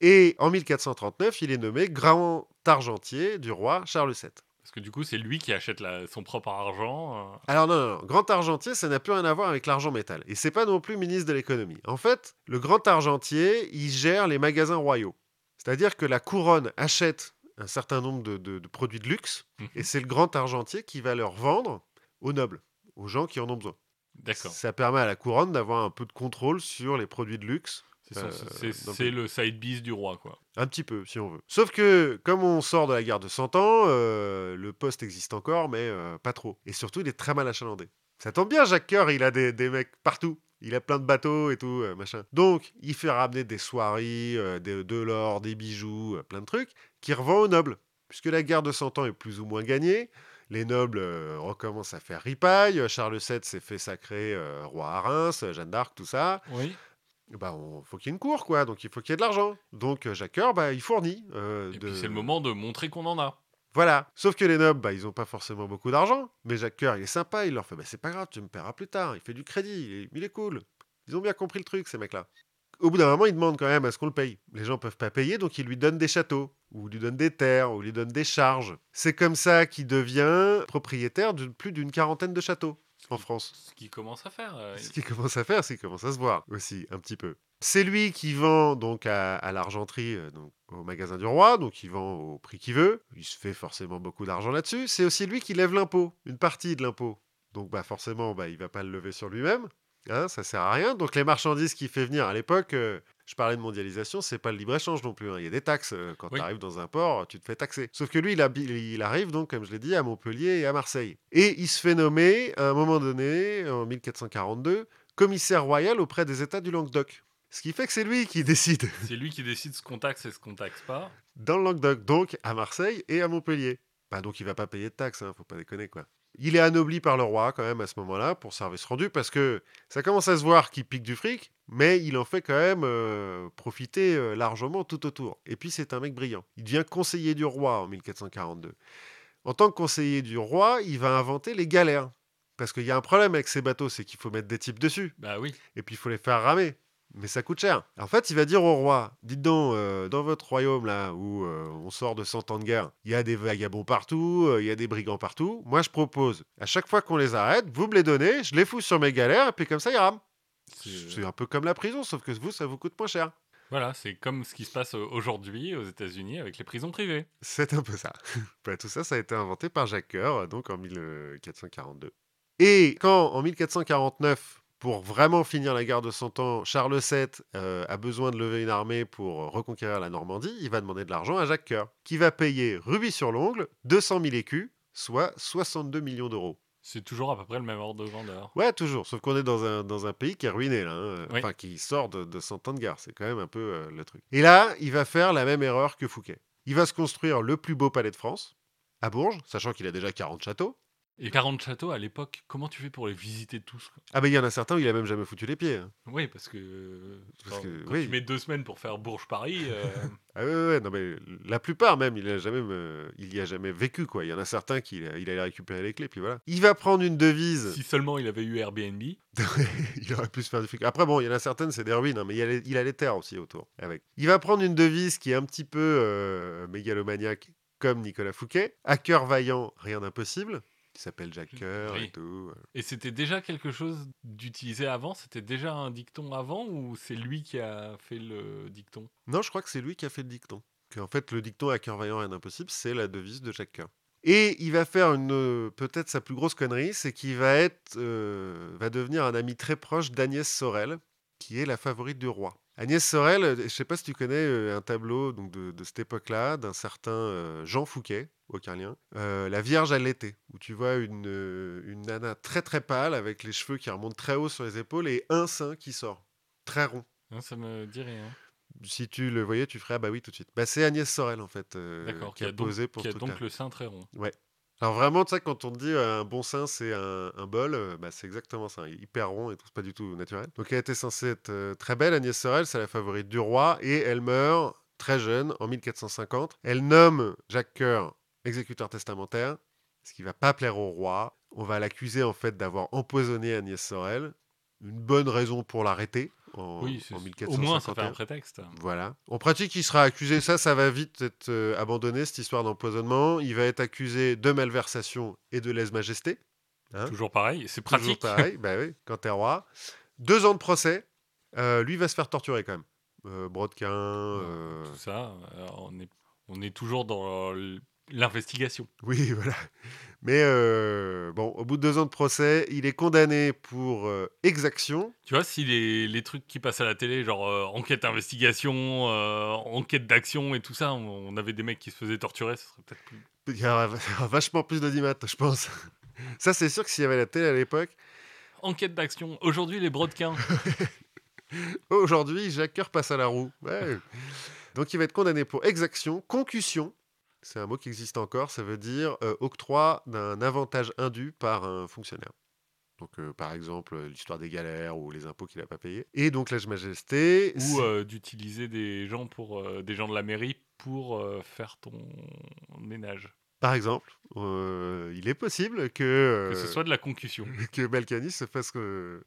Et en 1439, il est nommé grand argentier du roi Charles VII. parce que du coup c'est lui qui achète la- son propre argent euh, Alors non, non, non, grand argentier, ça n'a plus rien à voir avec l'argent métal. Et c'est pas non plus ministre de l'économie. En fait, le grand argentier, il gère les magasins royaux. C'est-à-dire que la couronne achète un certain nombre de, de- de produits de luxe, Mhm. et c'est le grand argentier qui va leur vendre aux nobles, aux gens qui en ont besoin. d'accord Ça permet à la couronne d'avoir un peu de contrôle sur les produits de luxe C'est Euh, le side bis du roi, quoi. Un petit peu, si on veut. Sauf que, comme on sort de la guerre de 100 ans, euh, le poste existe encore, mais euh, pas trop. Et surtout, il est très mal achalandé. Ça tombe bien, Jacques Coeur, il a des, des mecs partout. Il a plein de bateaux et tout, euh, machin. Donc, il fait ramener des soieries, euh, de l'or, des bijoux, euh, plein de trucs, qu'il revend aux nobles. Puisque la guerre de 100 ans est plus ou moins gagnée, les nobles euh, recommencent à faire ripaille. Charles VII s'est fait sacrer euh, roi à Reims, Jeanne d'Arc, tout ça Oui. bah, on faut qu'il y ait une cour, quoi. Donc, il faut qu'il y ait de l'argent. Donc, euh, Jacques Coeur, bah, il fournit. Et de- puis c'est le moment de montrer qu'on en a. Voilà. Sauf que les nobles, bah, ils ont pas forcément beaucoup d'argent. Mais Jacques Coeur, il est sympa. Il leur fait, bah, c'est pas grave, tu me paieras plus tard. Il fait du crédit. Il est, il est cool. Ils ont bien compris le truc, ces mecs-là. Au bout d'un moment, ils demandent quand même à ce qu'on le paye. Les gens peuvent pas payer, donc ils lui donnent des châteaux, ou lui donnent des terres, ou lui donnent des charges. C'est comme ça qu'il devient propriétaire de plus d'une quarantaine de châteaux en France. Ce qu'il commence à faire. euh, Ce qu'il commence à faire, c'est qu'il commence à se voir aussi, un petit peu. C'est lui qui vend donc à, à l'argenterie, euh, donc au magasin du roi, donc il vend au prix qu'il veut. Il se fait forcément beaucoup d'argent là-dessus. C'est aussi lui qui lève l'impôt, une partie de l'impôt. Donc bah forcément, bah, il va pas le lever sur lui-même. Hein, ça sert à rien. Donc les marchandises qu'il fait venir à l'époque, euh, je parlais de mondialisation, c'est pas le libre-échange non plus. hein. Il y a des taxes. euh, Quand Oui. tu arrives dans un port, tu te fais taxer. Sauf que lui, il, il arrive donc, comme je l'ai dit, à Montpellier et à Marseille. Et il se fait nommer, à un moment donné, en 1442, commissaire royal auprès des États du Languedoc. Ce qui fait que c'est lui qui décide C'est lui qui décide ce qu'on taxe et ce qu'on taxe pas. dans le Languedoc, donc à Marseille et à Montpellier. Bah, donc il va pas payer de taxes, hein, faut pas déconner quoi. Il est anobli par le roi quand même à ce moment-là pour service rendu parce que ça commence à se voir qu'il pique du fric, mais il en fait quand même euh, profiter euh, largement tout autour. Et puis c'est un mec brillant. Il devient conseiller du roi en 1442. En tant que conseiller du roi, il va inventer les galères. Parce qu'il y a un problème avec ces bateaux, c'est qu'il faut mettre des types dessus Bah oui. et puis il faut les faire ramer. Mais ça coûte cher. En fait, il va dire au roi, dites donc, euh, dans votre royaume là, où euh, on sort de 100 ans de guerre, il y a des vagabonds partout, euh, il y a des brigands partout. Moi, je propose, à chaque fois qu'on les arrête, vous me les donnez, je les fous sur mes galères, et puis comme ça, ils rament. C'est- un peu comme la prison, sauf que vous, ça vous coûte moins cher. Voilà, c'est comme ce qui se passe aujourd'hui aux États-Unis avec les prisons privées. C'est un peu ça. Bah, tout ça, ça a été inventé par Jacques Coeur, donc en 1442. Et quand, en 1449, pour vraiment finir la guerre de 100 ans, Charles VII euh, a besoin de lever une armée pour euh, reconquérir la Normandie, il va demander de l'argent à Jacques Coeur, qui va payer rubis sur l'ongle 200 000 écus, soit 62 millions d'euros. C'est toujours à peu près le même ordre de grandeur. Ouais, toujours, sauf qu'on est dans un, dans un pays qui est ruiné, là, hein, Oui. enfin qui sort de, de 100 ans de guerre, c'est quand même un peu euh, le truc. Et là, il va faire la même erreur que Fouquet. Il va se construire le plus beau palais de France, à Bourges, sachant qu'il a déjà 40 châteaux. Et 40 châteaux à l'époque, comment tu fais pour les visiter tous quoi? Ah ben il y en a certains où il a même jamais foutu les pieds. hein. Oui, parce que, Parce quand, que, quand oui. tu mets deux semaines pour faire Bourges-Paris, euh, Ah ouais, ouais, ouais, non mais la plupart même, il a jamais, me- il y a jamais vécu quoi. Il y en a certains qui il allait récupérer les clés puis voilà. Il va prendre une devise. si seulement il avait eu Airbnb, il aurait pu se faire du fric. Après bon, il y en a certaines c'est des ruines, hein, mais il a, les, il a les terres aussi autour. Avec. Il va prendre une devise qui est un petit peu euh, mégalomaniaque comme Nicolas Fouquet. À cœur vaillant, rien d'impossible. Qui s'appelle Jacques Coeur et Oui. tout. et c'était déjà quelque chose d'utilisé avant? C'était déjà un dicton avant ou c'est lui qui a fait le dicton? Non, je crois que c'est lui qui a fait le dicton. En fait, le dicton à cœur vaillant, rien d'impossible, c'est la devise de Jacques Coeur. Et il va faire une euh, peut-être sa plus grosse connerie, c'est qu'il va être, euh, va devenir un ami très proche d'Agnès Sorel, qui est la favorite du roi. Agnès Sorel, euh, je sais pas si tu connais euh, un tableau donc de, de cette époque-là d'un certain euh, Jean Fouquet, aucunlien, euh, La Vierge à l'été, où tu vois une, une nana très très pâle avec les cheveux qui remontent très haut sur les épaules et un sein qui sort, très rond. Hein, Ça me dit rien. Si tu le voyais, tu ferais ah bah oui tout de suite. Bah, c'est Agnès Sorel en fait euh, qui a, donc, posé pour qui a donc le sein très rond. Alors vraiment, tu sais, quand on dit un bon sein, c'est un, bol, bah, c'est exactement ça. Hyper rond et tout, pas du tout naturel. Donc elle était censée être très belle, Agnès Sorel, c'est la favorite du roi, et elle meurt très jeune, en 1450. Elle nomme Jacques Coeur exécuteur testamentaire, ce qui va pas plaire au roi. On va l'accuser en fait d'avoir empoisonné Agnès Sorel. Une bonne raison pour l'arrêter en, oui, au moins ça fait 1451. un prétexte. Voilà. En pratique, il sera accusé, ça, ça va vite être euh, abandonné, cette histoire d'empoisonnement. Il va être accusé de malversation et de lèse-majesté. Hein Toujours pareil, c'est Toujours pratique. pareil, bah oui, quand t'es roi. Deux ans de procès. Euh, lui va se faire torturer quand même. Euh, brodequin. euh, Tout ça, on est, on est toujours dans L'investigation. Oui, voilà. Mais euh, bon, au bout de deux ans de procès, il est condamné pour euh, exaction. Tu vois, si les, les, trucs qui passent à la télé, genre euh, enquête investigation, enquête d'action et tout ça, on, on, avait des mecs qui se faisaient torturer, ce serait peut-être plus. Il y aurait vachement plus d'audimat, je pense. Ça, c'est sûr que s'il y avait la télé à l'époque. Enquête d'action. Aujourd'hui, les brodequins. Aujourd'hui, Jacques Coeur passe à la roue. Ouais. Donc, il va être condamné pour exaction, concussion. C'est un mot qui existe encore. Ça veut dire euh, octroi d'un avantage indu par un fonctionnaire. Donc, euh, par exemple, l'histoire des galères ou les impôts qu'il n'a pas payés. Et donc, Lège Majesté. Ou euh, d'utiliser des gens pour euh, des gens de la mairie pour euh, faire ton ménage. Par exemple, euh, il est possible que, que ce soit de la concussion. que Balkany se fasse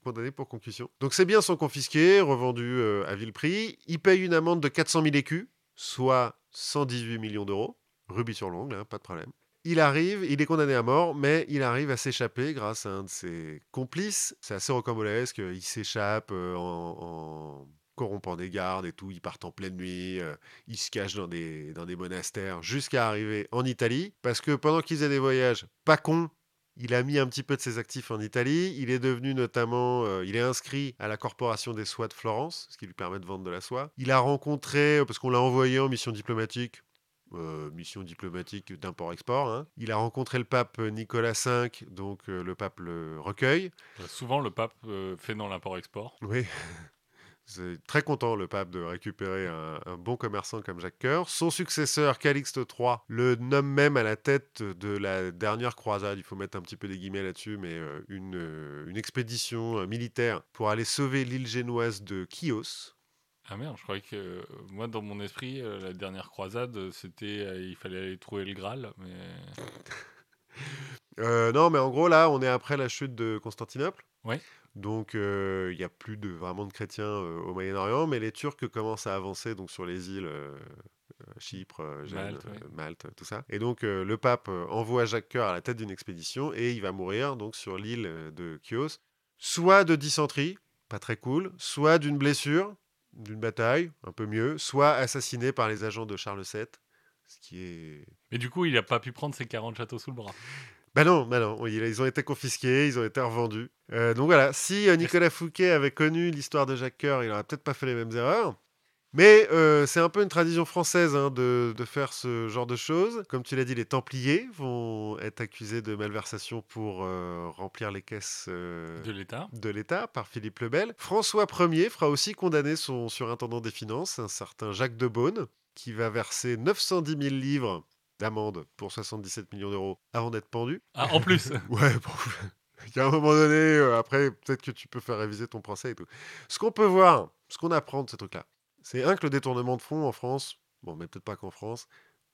condamner pour concussion. Donc, ses biens sont confisqués, revendus à vil prix. Il paye une amende de 400 000 écus, soit 118 millions d'euros. Rubis sur l'ongle, hein, pas de problème il arrive, il est condamné à mort, mais il arrive à s'échapper grâce à un de ses complices. C'est assez rocambolesque. Il s'échappe en, en, corrompant des gardes et tout. Il part en pleine nuit. il se cache dans des, dans des monastères jusqu'à arriver en Italie. Parce que pendant qu'ils faisaient des voyages, pas con, il a mis un petit peu de ses actifs en Italie. Il est devenu notamment, euh, il est inscrit à la Corporation des Soies de Florence, ce qui lui permet de vendre de la soie. Il a rencontré, parce qu'on l'a envoyé en mission diplomatique, euh, mission diplomatique d'import-export. Hein. Il a rencontré le pape Nicolas V, donc euh, le pape le recueille. Souvent, le pape euh, fait dans l'import-export. Oui. C'est très content, le pape, de récupérer un, un bon commerçant comme Jacques Coeur. Son successeur, Calixte III, le nomme même à la tête de la dernière croisade. Il faut mettre un petit peu des guillemets là-dessus, mais une, une expédition militaire pour aller sauver l'île génoise de Chios, ah merde, je croyais que euh, moi dans mon esprit euh, la dernière croisade c'était euh, il fallait aller trouver le Graal mais non mais en gros là on est après la chute de Constantinople. Donc il n'y a plus de vraiment de chrétiens au Moyen-Orient mais les Turcs commencent à avancer donc sur les îles Chypre, Gênes, Malte. Malte, tout ça. Et donc le pape envoie Jacques Coeur à la tête d'une expédition et il va mourir donc sur l'île de Chios soit de dysenterie, pas très cool, soit d'une blessure d'une bataille, un peu mieux, soit assassiné par les agents de Charles VII, ce qui est... Mais du coup, il n'a pas pu prendre ses 40 châteaux sous le bras. Bah non, bah non, ils ont été confisqués, ils ont été revendus. Euh, donc voilà, si euh, Nicolas Fouquet avait connu l'histoire de Jacques Coeur, il n'aurait peut-être pas fait les mêmes erreurs. Mais euh, c'est un peu une tradition française hein, de, de, faire ce genre de choses. Comme tu l'as dit, les Templiers vont être accusés de malversation pour euh, remplir les caisses euh, de l'État par Philippe le Bel. François Ier fera aussi condamner son surintendant des finances, un certain Jacques de Beaune, qui va verser 910 000 livres d'amende pour 77 millions d'euros avant d'être pendu. Ah, en plus Ouais, bon. Il y a un moment donné, après, peut-être que tu peux faire réviser ton procès et tout. Ce qu'on peut voir, ce qu'on apprend de ces trucs-là, c'est un que le détournement de fonds en France, bon, mais peut-être pas qu'en France,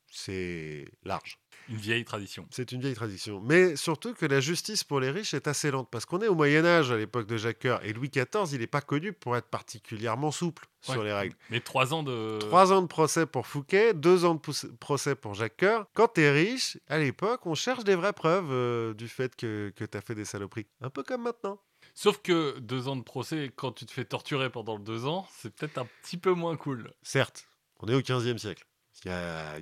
c'est large. Une vieille tradition. C'est une vieille tradition. Mais surtout que la justice pour les riches est assez lente. Parce qu'on est au Moyen-Âge à l'époque de Jacques Coeur. Et Louis XIV, il n'est pas connu pour être particulièrement souple ouais. sur les règles. Mais trois ans de. Trois ans de procès pour Fouquet, deux ans de procès pour Jacques Coeur. Quand tu es riche, à l'époque, on cherche des vraies preuves euh, du fait que, que tu as fait des saloperies. Un peu comme maintenant. Sauf que deux ans de procès, quand tu te fais torturer pendant deux ans, c'est peut-être un petit peu moins cool. Certes, on est au 15e siècle. Il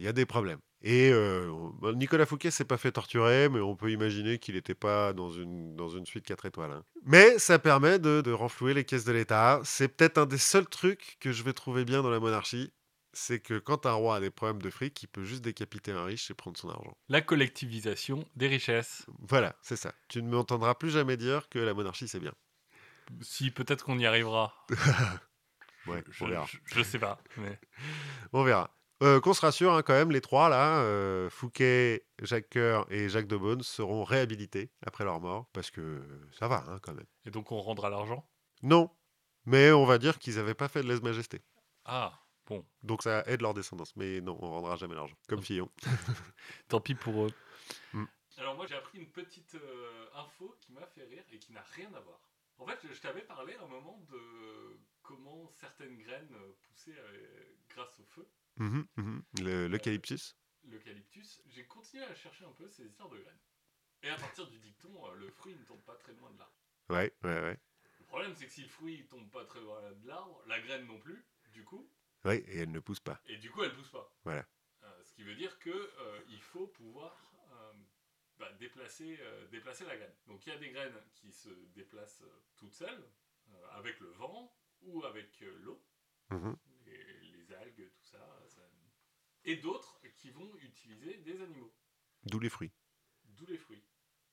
y a, des problèmes. Et euh, Nicolas Fouquet s'est pas fait torturer, mais on peut imaginer qu'il n'était pas dans une, dans une suite 4 étoiles. Hein. Mais ça permet de, de renflouer les caisses de l'État. C'est peut-être un des seuls trucs que je vais trouver bien dans la monarchie. C'est que quand un roi a des problèmes de fric, il peut juste décapiter un riche et prendre son argent. La collectivisation des richesses. Voilà, c'est ça. Tu ne m'entendras plus jamais dire que la monarchie c'est bien. Si, peut-être qu'on y arrivera. ouais, je, on verra. Je, je, sais pas, mais... on verra. Euh, qu'on se rassure, hein, quand même, les trois là, euh, Fouquet, Jacques Coeur et Jacques de Beaune seront réhabilités après leur mort, parce que ça va hein, quand même. Et donc on rendra l'argent? Non, mais on va dire qu'ils n'avaient pas fait de lèse-majesté. Ah, bon. Donc ça aide leur descendance, mais non, on rendra jamais l'argent, comme Fillon. Tant pis pour eux. Mm. Alors moi j'ai appris une petite euh, info qui m'a fait rire et qui n'a rien à voir. En fait, je t'avais parlé à un moment de comment certaines graines poussaient grâce au feu. Mmh, mmh. L'eucalyptus L'eucalyptus, j'ai continué à chercher un peu ces histoires de graines. Et à partir du dicton, le fruit ne tombe pas très loin de l'arbre. Ouais, ouais, ouais. Le problème, c'est que si le fruit ne tombe pas très loin de l'arbre, la graine non plus, du coup. Ouais, et elle ne pousse pas. Et du coup, elle pousse pas. Voilà. Euh, ce qui veut dire que euh, faut pouvoir euh, bah, déplacer, déplacer la graine. Donc il y a des graines qui se déplacent toutes seules, avec le vent ou avec l'eau, Mhm. les, les algues, tout ça, ça- Et d'autres qui vont utiliser des animaux, D'où les fruits. d'où les fruits.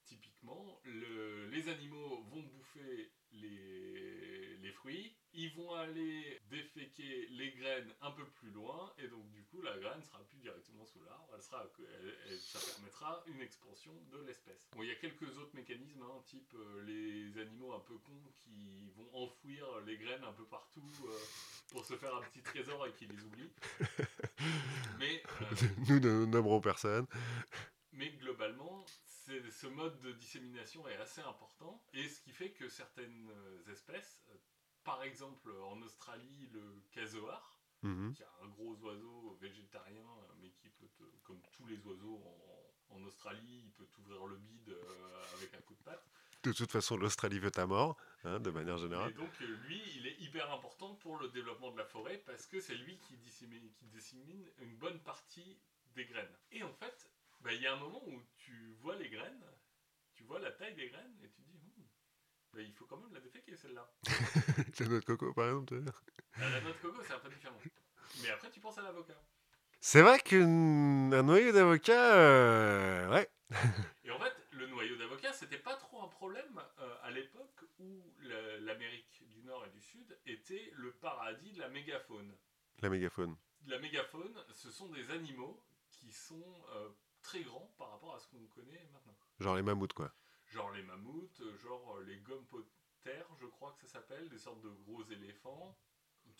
Typiquement, le- les animaux vont bouffer les, les fruits, ils vont aller déféquer les graines un peu plus loin, et donc du coup la graine sera plus directement sous l'arbre, elle sera, elle- elle- ça permettra une expansion de l'espèce. Bon, il y a quelques autres mécanismes, hein, type euh, les animaux un peu cons qui vont enfouir les graines un peu partout euh, pour se faire un petit trésor et qui les oublient. Mais euh, Nous ne nommerons personne. mais globalement, ce mode de dissémination est assez important, et ce qui fait que certaines espèces, par exemple en Australie, le casoar, Mhm. qui est un gros oiseau végétarien, euh, mais qui peut, te- comme tous les oiseaux en, en Australie, il peut t'ouvrir le bide euh, avec un coup de patte. De toute façon, l'Australie veut ta mort, hein, de manière Et générale. donc euh, lui, il est hyper important pour le développement de la forêt, parce que c'est lui qui dissémine, qui dissémine une bonne partie des graines. Et en fait, bah, il y a un moment où tu vois les graines, tu vois la taille des graines, et tu dis, Il faut quand même la déféquer celle-là. La noix de coco, par exemple. tu veux dire. À la noix de coco, c'est un peu différent. Mais après, tu penses à l'avocat. C'est vrai qu'un noyau d'avocat, euh, ouais. Et en fait, le noyau d'avocat, c'était pas trop un problème euh, à l'époque où la- l'Amérique du Nord et du Sud était le paradis de la mégafaune. La mégafaune. La mégafaune, ce sont des animaux qui sont euh, très grands par rapport à ce qu'on connaît maintenant. Genre les mammouths, quoi. Genre les mammouths, euh, genre euh, les gompotères, je crois que ça s'appelle, des sortes de gros éléphants.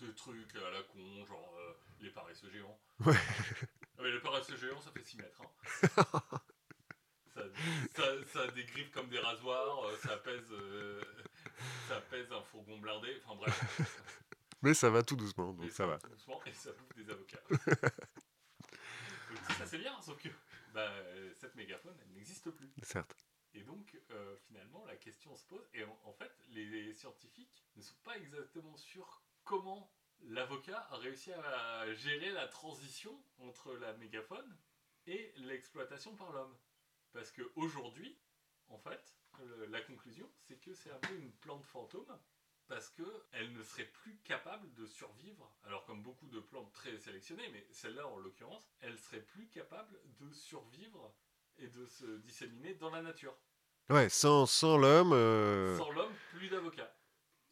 Des trucs à la con, genre euh, les paresseux géants. Ouais. Ah, mais les paresseux géants, ça fait 6 mètres. hein. ça, ça- ça a des griffes comme des rasoirs, euh, ça pèse, euh, ça pèse un fourgon blindé. Enfin bref. Mais ça va tout doucement, donc Et ça va. doucement, et ça bouffe des avocats. Donc ça c'est bien, sauf que bah, cette mégaphone, elle n'existe plus. Certes. Et donc euh, finalement la question se pose, et en, fait les scientifiques ne sont pas exactement sûrs comment l'avocat a réussi à gérer la transition entre la mégaphone et l'exploitation par l'homme. Parce qu'aujourd'hui, en fait, la conclusion, c'est que c'est un peu une plante fantôme parce qu'elle ne serait plus capable de survivre. Alors comme beaucoup de plantes très sélectionnées, mais celle-là en l'occurrence, elle serait plus capable de survivre et de se disséminer dans la nature. Ouais, sans, sans l'homme. euh, Sans l'homme, plus d'avocat.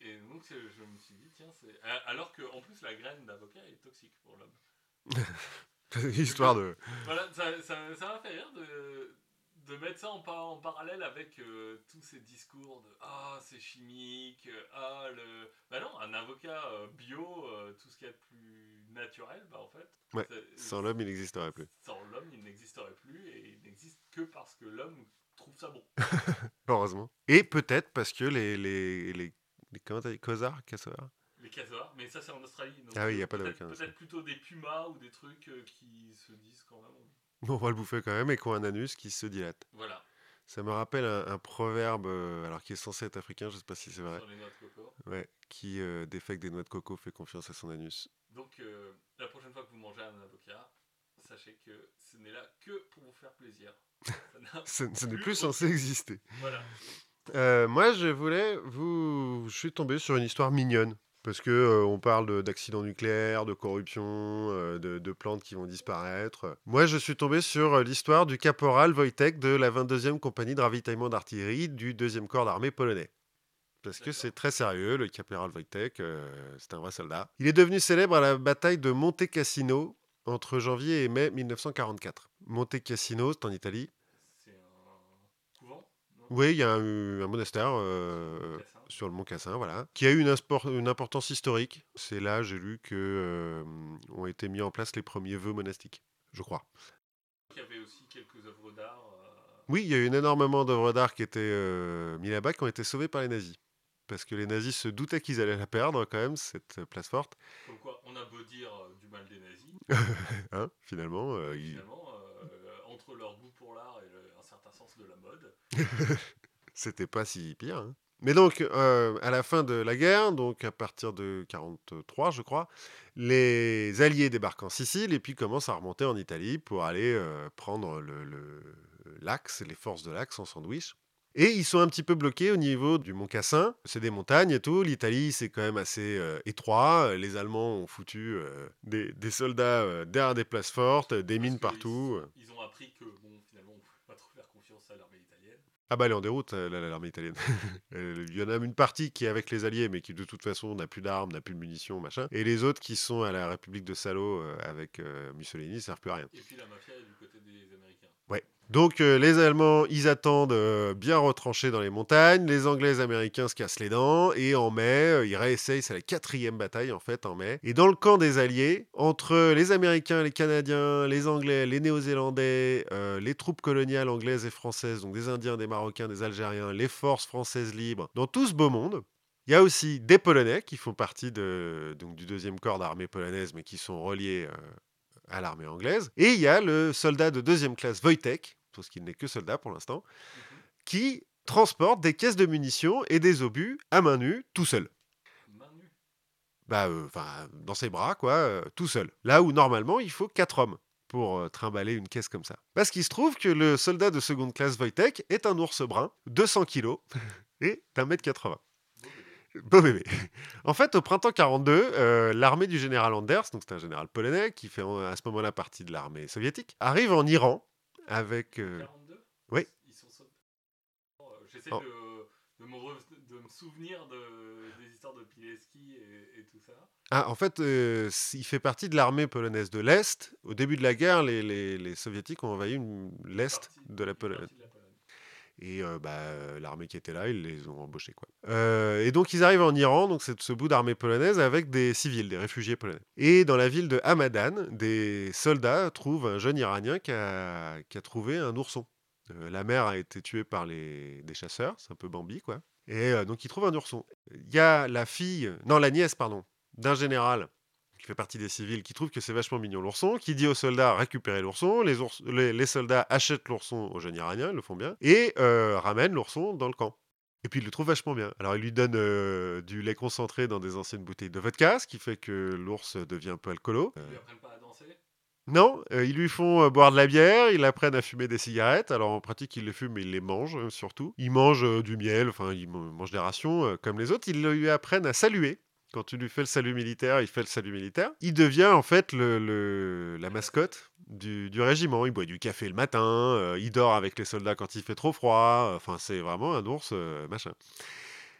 Et donc je me suis dit, tiens, c'est... Alors qu'en plus la graine d'avocat est toxique pour l'homme. Histoire de. Voilà, ça, ça, ça m'a fait rire de, de mettre ça en, par- en parallèle avec euh, tous ces discours de ah c'est chimique, ah le. Bah non, un avocat euh, bio, euh, tout ce qu'il y a de plus naturel, bah en fait. Ouais, Sans l'homme, il n'existerait plus. Sans l'homme, il n'existerait plus et il n'existe que parce que l'homme trouve ça bon. Heureusement. Et peut-être parce que les. les, les, les comment t'as dit Cosards Casseurs? Les casors, mais ça c'est en Australie. donc, Ah oui, y a euh, pas en Peut-être plutôt des pumas ou des trucs euh, qui se disent quand même. On va le bouffer quand même et qui ont un anus qui se dilate. Voilà, Ça me rappelle un, un proverbe, euh, alors qui est censé être africain, je sais pas si c'est vrai, sur les noix de coco. ouais, qui euh, défecte des noix de coco fait confiance à son anus. Donc, euh, la prochaine fois que vous mangez un avocat, sachez que ce n'est là que pour vous faire plaisir. Ce, n'est Plus plus censé exister. voilà. Euh, moi, je voulais vous. Je suis tombé sur une histoire mignonne. Parce que euh, on parle de- d'accidents nucléaires, de corruption, euh, de, de plantes qui vont disparaître. Moi, je suis tombé sur l'histoire du caporal Wojtek de la 22e compagnie de ravitaillement d'artillerie du 2e corps d'armée polonais. Parce que c'est très sérieux, le caporal Wojtek, euh, c'est un vrai soldat. Il est devenu célèbre à la bataille de Monte Cassino entre janvier et mai 1944. Monte Cassino, c'est en Italie. C'est un couvent Oui, il y a un, un monastère euh, sur le mont Cassin, voilà, qui a eu une, impor- une importance historique. C'est là, j'ai lu que euh, ont été mis en place les premiers vœux monastiques, je crois. Il y avait aussi quelques œuvres d'art. Oui, il y a eu énormément d'œuvres d'art qui étaient euh, mis là-bas, qui ont été sauvées par les nazis. Parce que les nazis se doutaient qu'ils allaient la perdre quand même, cette place forte. Comme quoi, on a beau dire euh, du mal des nazis, Hein, finalement, euh, finalement, euh, entre leur goût pour l'art et le- un certain sens de la mode, c'était pas si pire. hein. Mais donc, euh, à la fin de la guerre, donc à partir de 43, je crois, les Alliés débarquent en Sicile et puis commencent à remonter en Italie pour aller euh, prendre le- le- l'Axe, les forces de l'Axe en sandwich. Et ils sont un petit peu bloqués au niveau du Mont Cassin. C'est des montagnes et tout. L'Italie, c'est quand même assez euh, étroit. Les Allemands ont foutu euh, des, des soldats euh, derrière des places fortes, des mines Parce partout. Ils, ils ont appris que, bon, finalement, on ne pouvait pas trop faire confiance à l'armée italienne. Ah bah elle est en déroute, la- l'armée italienne. Il y en a une partie qui est avec les Alliés, mais qui de toute façon n'a plus d'armes, n'a plus de munitions, machin. Et les autres qui sont à la République de Salo avec Mussolini, ne servent plus à rien. Et puis la mafia est du côté des Américains. Donc euh, les Allemands, ils attendent euh, bien retranchés dans les montagnes. Les Anglais les Américains se cassent les dents. Et en mai, euh, ils réessayent, c'est la quatrième bataille en fait en mai. Et dans le camp des Alliés, entre les Américains, les Canadiens, les Anglais, les Néo-Zélandais, les troupes coloniales anglaises et françaises, donc des Indiens, des Marocains, des Algériens, les forces françaises libres, dans tout ce beau monde, il y a aussi des Polonais qui font partie de, donc, du deuxième corps d'armée polonaise, mais qui sont reliés à l'armée anglaise. Et il y a le soldat de deuxième classe Wojtek, parce qu'il n'est que soldat pour l'instant, Mhm. qui transporte des caisses de munitions et des obus à main nue, tout seul. Main nue. Bah, euh, dans ses bras, quoi, euh, tout seul. Là où normalement il faut quatre hommes pour euh, trimballer une caisse comme ça. Parce qu'il se trouve que le soldat de seconde classe Wojtek est un ours brun, 200 kilos et d'un mètre 80. Beau bébé. En fait, au printemps 42, euh, l'armée du général Anders, donc c'est un général polonais qui fait à ce moment-là partie de l'armée soviétique, arrive en Iran avec. euh, 42 oui. Ils sont. Euh, J'essaie Oh. de, de, me de me souvenir de, des histoires de Pileski et, et tout ça. Ah, en fait, euh, il fait partie de l'armée polonaise de l'Est. Au début de la guerre, les, les- les soviétiques ont envahi l'Est de la Pologne. partie de la Pologne. Et bah, l'armée qui était là, ils les ont embauchés. Quoi. Et donc ils arrivent en Iran, donc c'est ce bout d'armée polonaise, avec des civils, des réfugiés polonais. Et dans la ville de Hamadan, des soldats trouvent un jeune Iranien qui a, trouvé un ourson. La mère a été tuée par les, des chasseurs, c'est un peu Bambi, quoi. Et donc ils trouvent un ourson. Il y a la fille, non la nièce, pardon, d'un général qui fait partie des civils, qui trouve que c'est vachement mignon l'ourson, qui dit aux soldats récupérez l'ourson, les, ours- les, les soldats achètent l'ourson aux jeunes Iraniens, ils le font bien, et euh, ramènent l'ourson dans le camp. Et puis il le trouve vachement bien. Alors il lui donne euh, du lait concentré dans des anciennes bouteilles de vodka, ce qui fait que l'ours devient un peu alcoolo. Ils lui apprennent pas à danser? Non, euh, ils lui font euh, boire de la bière, ils l'apprennent à fumer des cigarettes. Alors en pratique, ils les fument, mais ils les mangent euh, surtout. Ils mangent du miel, enfin, ils man- mangent des rations comme les autres. Ils lui apprennent à saluer. Quand tu lui fais le salut militaire, il fait le salut militaire. Il devient en fait la mascotte du, régiment. Il boit du café le matin, euh, il dort avec les soldats quand il fait trop froid. Enfin, c'est vraiment un ours, euh, machin.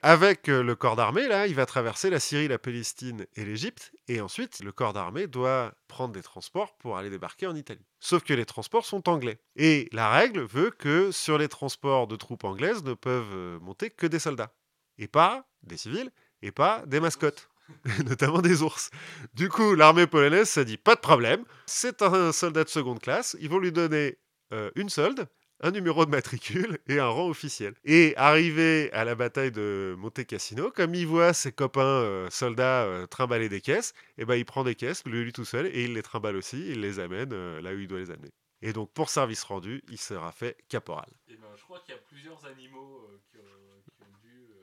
Avec euh, le corps d'armée, là, il va traverser la Syrie, la Palestine et l'Égypte. Et ensuite, le corps d'armée doit prendre des transports pour aller débarquer en Italie. Sauf que les transports sont anglais. Et la règle veut que sur les transports de troupes anglaises ne peuvent monter que des soldats. Et pas des civils, et pas des mascottes. notamment des ours. Du coup, l'armée polonaise s'est dit pas de problème, c'est un soldat de seconde classe, ils vont lui donner euh, une solde, un numéro de matricule et un rang officiel. Et arrivé à la bataille de Monte Cassino, comme il voit ses copains euh, soldats euh, trimballer des caisses, et ben il prend des caisses, lui, lui tout seul, et il les trimballe aussi, il les amène euh, là où il doit les amener. Et donc pour service rendu, il sera fait caporal. Et ben, je crois qu'il y a plusieurs animaux qui, ont, qui ont dû. euh,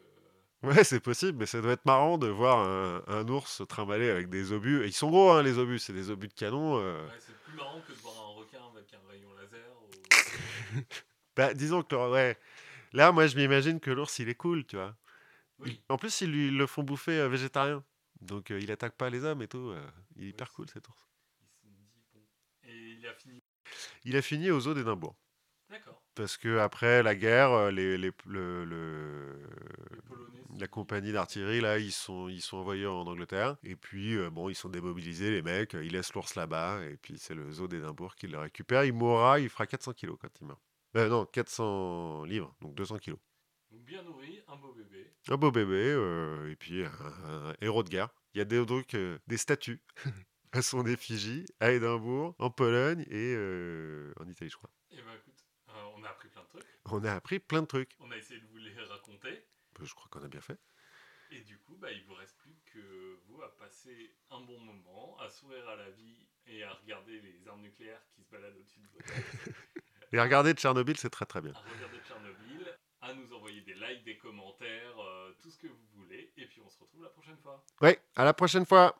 Ouais, c'est possible, mais ça doit être marrant de voir un, un ours trimballer avec des obus. Et ils sont gros, hein, les obus, c'est des obus de canon. euh. Ouais, c'est plus marrant que de voir un requin avec un rayon laser. ou- Bah, disons que, ouais. Là, moi, je m'imagine que l'ours, il est cool, tu vois. Oui. En plus, ils lui le font bouffer euh, végétarien. Donc, euh, il attaque pas les hommes et tout. il est hyper cool, cet ours. Dit, bon. Et il a fini. Il a fini aux eaux d'Édimbourg. D'accord. Parce que après la guerre, euh, les, les- le- le- Les Polonais. se la compagnie d'artillerie, là, ils sont, ils sont envoyés en Angleterre. Et puis, euh, bon, ils sont démobilisés, les mecs. Ils laissent l'ours là-bas. Et puis, c'est le zoo d'Édimbourg qui le récupère. Il mourra, il fera 400 kilos quand il meurt. Euh, non, 400 livres, donc 200 kilos. Donc bien nourri, un beau bébé. Un beau bébé, euh, et puis un, un héros de guerre. Il y a des, donc, des statues à son effigie à Édimbourg, en Pologne et en Italie, je crois. Et ben écoute, euh, on a appris plein de trucs. On a appris plein de trucs. On a essayé de vous les raconter. Euh, Je crois qu'on a bien fait. Et du coup, bah, il vous reste plus que vous à passer un bon moment, à sourire à la vie et à regarder les armes nucléaires qui se baladent au-dessus de votre tête, Et regardez Tchernobyl, c'est très très bien. à regarder Tchernobyl, à nous envoyer des likes des commentaires, euh, tout ce que vous voulez. Et puis on se retrouve la prochaine fois. Ouais, à la prochaine fois.